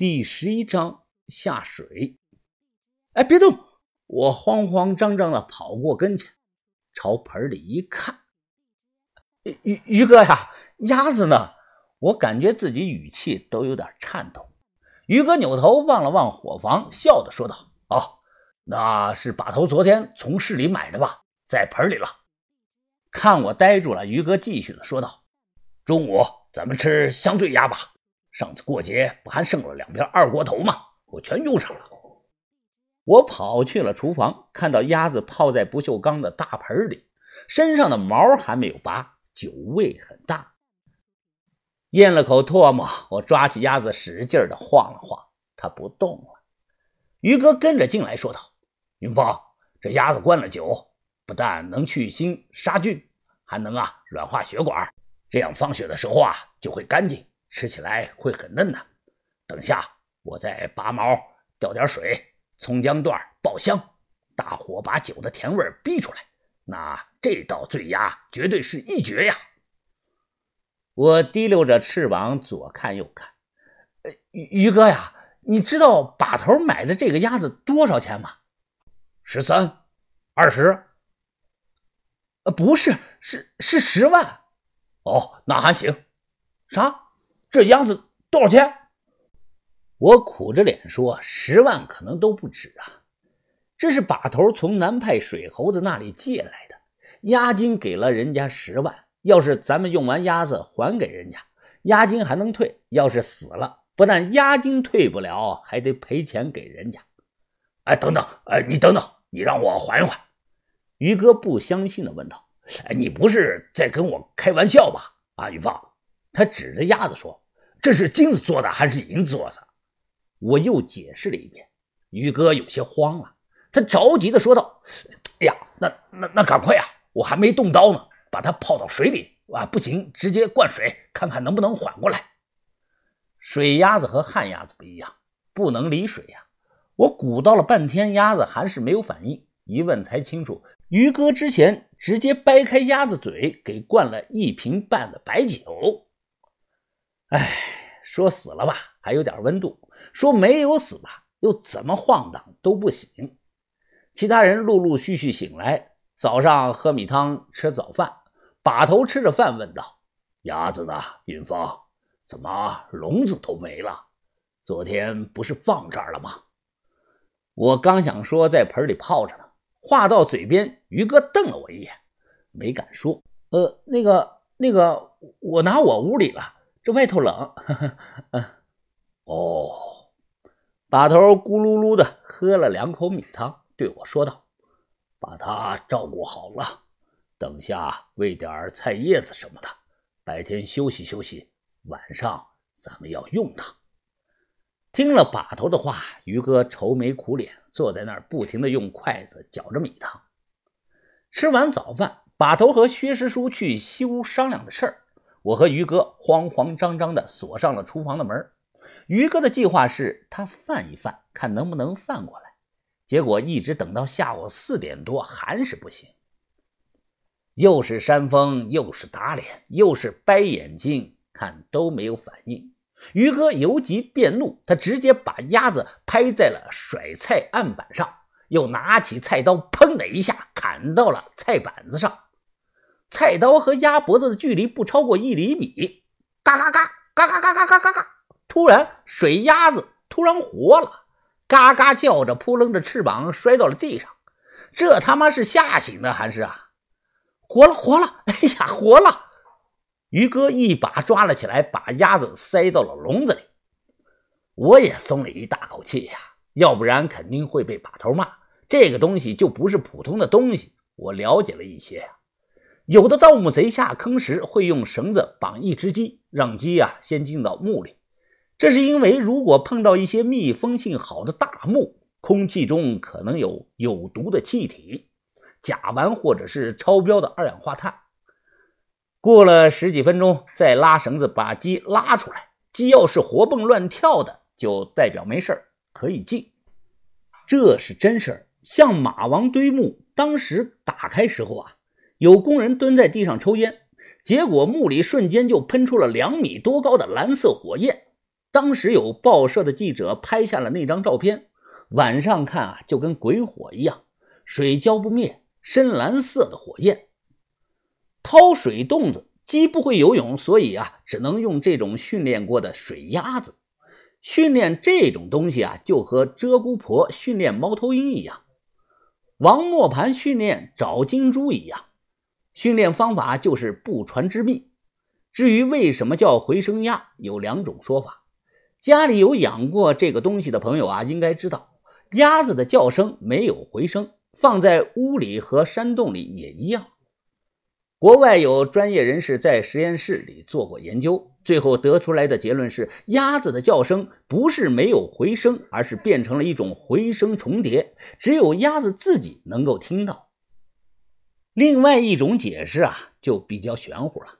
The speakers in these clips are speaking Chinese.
第十一章下水。哎，别动！我慌慌张张的跑过跟前，朝盆里一看，于于哥呀，鸭子呢？我感觉自己语气都有点颤抖。于哥扭头望了望伙房，笑着说道：“哦，那是把头昨天从市里买的吧，在盆里了。”看我呆住了，于哥继续的说道：“中午咱们吃香醉鸭吧。”上次过节不还剩了两片二锅头吗？我全用上了。我跑去了厨房，看到鸭子泡在不锈钢的大盆里，身上的毛还没有拔，酒味很大。咽了口唾沫，我抓起鸭子使劲的晃了晃，它不动了。于哥跟着进来，说道：“云峰，这鸭子灌了酒，不但能去腥杀菌，还能啊软化血管，这样放血的时候啊就会干净。”吃起来会很嫩的。等下我再拔毛，调点水，葱姜段爆香，大火把酒的甜味逼出来，那这道醉鸭绝对是一绝呀！我提溜着翅膀左看右看，于于哥呀，你知道把头买的这个鸭子多少钱吗？十三，二十？呃，不是，是是十万。哦，那还行。啥？这鸭子多少钱？我苦着脸说：“十万可能都不止啊！这是把头从南派水猴子那里借来的，押金给了人家十万。要是咱们用完鸭子还给人家，押金还能退；要是死了，不但押金退不了，还得赔钱给人家。”哎，等等，哎，你等等，你让我缓一缓。于哥不相信的问道：“哎，你不是在跟我开玩笑吧？”啊，于放，他指着鸭子说。这是金子做的还是银子做的？我又解释了一遍。于哥有些慌了，他着急的说道：“哎呀，那那那赶快呀！我还没动刀呢，把它泡到水里啊！不行，直接灌水，看看能不能缓过来。”水鸭子和旱鸭子不一样，不能离水呀。我鼓捣了半天，鸭子还是没有反应。一问才清楚，于哥之前直接掰开鸭子嘴，给灌了一瓶半的白酒。哎，说死了吧，还有点温度；说没有死吧，又怎么晃荡都不醒。其他人陆陆续续醒来，早上喝米汤，吃早饭。把头吃着饭问道：“鸭子呢？云峰，怎么笼子都没了？昨天不是放这儿了吗？”我刚想说在盆里泡着呢，话到嘴边，于哥瞪了我一眼，没敢说：“呃，那个，那个，我拿我屋里了。”这外头冷，嗯，哦，把头咕噜噜的喝了两口米汤，对我说道：“把它照顾好了，等下喂点菜叶子什么的，白天休息休息，晚上咱们要用它。”听了把头的话，于哥愁眉苦脸，坐在那儿不停的用筷子搅着米汤。吃完早饭，把头和薛师叔去西屋商量的事儿。我和于哥慌慌张张地锁上了厨房的门。于哥的计划是他饭一饭，看能不能饭过来。结果一直等到下午四点多，还是不行。又是扇风，又是打脸，又是掰眼睛，看都没有反应。于哥由急变怒，他直接把鸭子拍在了甩菜案板上，又拿起菜刀，砰的一下砍到了菜板子上。菜刀和鸭脖子的距离不超过一厘米，嘎嘎嘎嘎嘎嘎嘎嘎嘎嘎！突然，水鸭子突然活了，嘎嘎叫着，扑棱着翅膀摔到了地上。这他妈是吓醒的还是啊？活了，活了！哎呀，活了！于哥一把抓了起来，把鸭子塞到了笼子里。我也松了一大口气呀，要不然肯定会被把头骂。这个东西就不是普通的东西，我了解了一些呀。有的盗墓贼下坑时会用绳子绑一只鸡，让鸡啊先进到墓里。这是因为如果碰到一些密封性好的大墓，空气中可能有有毒的气体、甲烷或者是超标的二氧化碳。过了十几分钟，再拉绳子把鸡拉出来。鸡要是活蹦乱跳的，就代表没事可以进。这是真事儿。像马王堆墓，当时打开时候啊。有工人蹲在地上抽烟，结果墓里瞬间就喷出了两米多高的蓝色火焰。当时有报社的记者拍下了那张照片，晚上看啊，就跟鬼火一样，水浇不灭，深蓝色的火焰。掏水洞子鸡不会游泳，所以啊，只能用这种训练过的水鸭子。训练这种东西啊，就和鹧鸪婆训练猫头鹰一样，王磨盘训练找金珠一样。训练方法就是不传之秘。至于为什么叫回声鸭，有两种说法。家里有养过这个东西的朋友啊，应该知道，鸭子的叫声没有回声，放在屋里和山洞里也一样。国外有专业人士在实验室里做过研究，最后得出来的结论是，鸭子的叫声不是没有回声，而是变成了一种回声重叠，只有鸭子自己能够听到。另外一种解释啊，就比较玄乎了。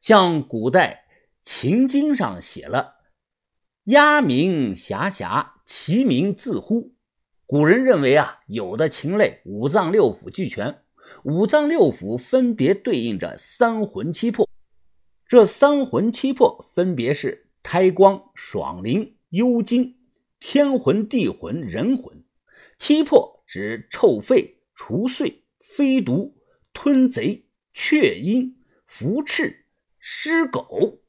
像古代秦经上写了“鸦鸣遐遐，其鸣自呼”。古人认为啊，有的禽类五脏六腑俱全，五脏六腑分别对应着三魂七魄。这三魂七魄分别是胎光、爽灵、幽精、天魂、地魂、人魂。七魄指臭肺、除秽、飞毒、吞贼、雀鹰、伏翅、狮狗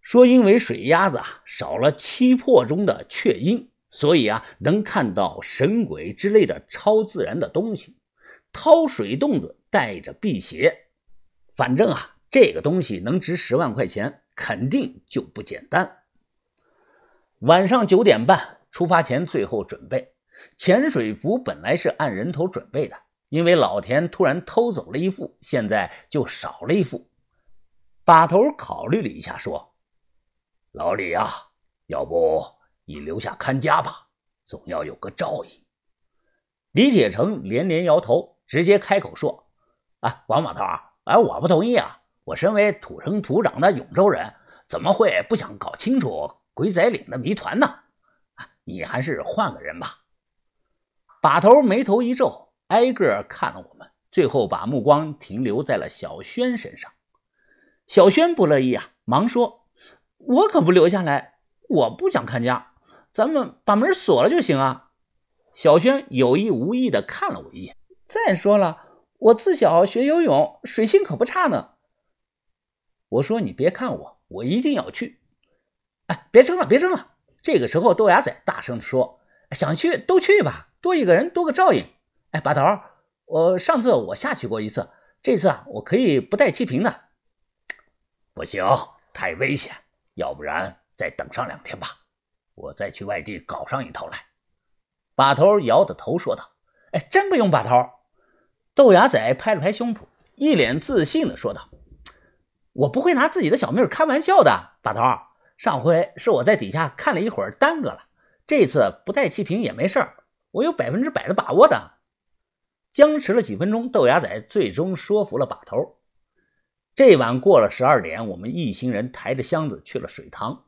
说：“因为水鸭子啊少了七魄中的雀鹰，所以啊能看到神鬼之类的超自然的东西。掏水洞子带着辟邪，反正啊这个东西能值十万块钱，肯定就不简单。”晚上九点半出发前最后准备潜水服，本来是按人头准备的，因为老田突然偷走了一副，现在就少了一副。把头考虑了一下，说：“老李呀，要不你留下看家吧，总要有个照应。”李铁成连连摇头，直接开口说：“啊，王把头啊，哎，我不同意啊！我身为土生土长的永州人，怎么会不想搞清楚鬼仔岭的谜团呢？啊，你还是换个人吧。”把头眉头一皱，挨个看了我们，最后把目光停留在了小轩身上。小轩不乐意啊，忙说：“我可不留下来，我不想看家，咱们把门锁了就行啊。”小轩有意无意的看了我一眼。再说了，我自小学游泳，水性可不差呢。我说：“你别看我，我一定要去。”哎，别争了，别争了。这个时候，豆芽仔大声的说：“想去都去吧，多一个人多个照应。”哎，把头，我上次我下去过一次，这次啊，我可以不带气瓶的。不行，太危险。要不然再等上两天吧，我再去外地搞上一套来。把头摇着头说道：“哎，真不用把头。”豆芽仔拍了拍胸脯，一脸自信的说道：“我不会拿自己的小命开玩笑的。把头，上回是我在底下看了一会儿，耽搁了。这次不带气瓶也没事儿，我有百分之百的把握的。”僵持了几分钟，豆芽仔最终说服了把头。这晚过了十二点，我们一行人抬着箱子去了水塘。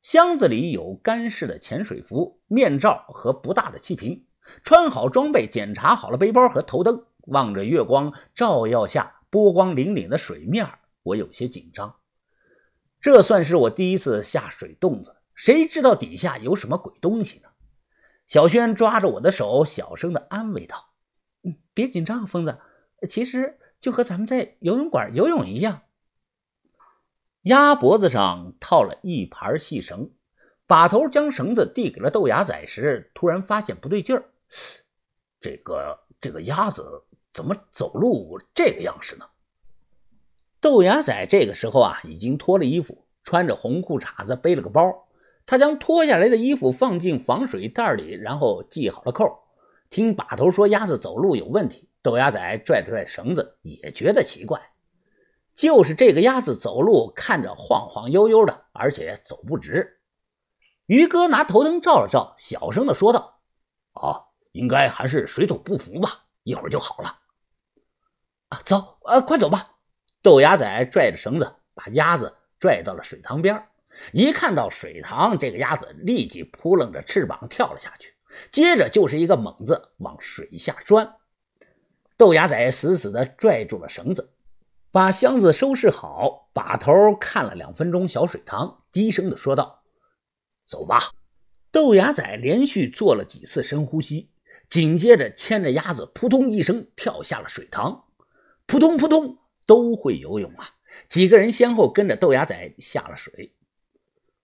箱子里有干式的潜水服、面罩和不大的气瓶。穿好装备，检查好了背包和头灯，望着月光照耀下波光粼粼的水面，我有些紧张。这算是我第一次下水洞子，谁知道底下有什么鬼东西呢？小轩抓着我的手，小声的安慰道：“，别紧张，疯子。其实……”就和咱们在游泳馆游泳一样，鸭脖子上套了一盘细绳，把头将绳子递给了豆芽仔时，突然发现不对劲儿。这个这个鸭子怎么走路这个样式呢？豆芽仔这个时候啊，已经脱了衣服，穿着红裤衩子，背了个包。他将脱下来的衣服放进防水袋里，然后系好了扣。听把头说鸭子走路有问题。豆芽仔拽了拽绳子，也觉得奇怪。就是这个鸭子走路看着晃晃悠悠的，而且走不直。于哥拿头灯照了照，小声的说道：“啊，应该还是水土不服吧，一会儿就好了。”啊，走，啊，快走吧！豆芽仔拽着绳子，把鸭子拽到了水塘边。一看到水塘，这个鸭子立即扑棱着翅膀跳了下去，接着就是一个猛子往水下钻。豆芽仔死死地拽住了绳子，把箱子收拾好，把头看了两分钟小水塘，低声地说道：“走吧。豆芽仔连续做了几次深呼吸，紧接着牵着鸭子扑通一声跳下了水塘。扑通扑通，都会游泳啊！几个人先后跟着豆芽仔下了水。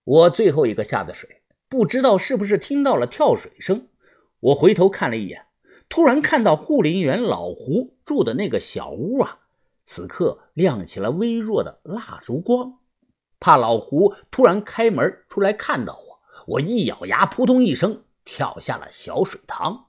我最后一个下的水，不知道是不是听到了跳水声，我回头看了一眼，突然看到护林员老胡住的那个小屋啊，此刻亮起了微弱的蜡烛光。怕老胡突然开门出来看到我，我一咬牙，扑通一声跳下了小水塘。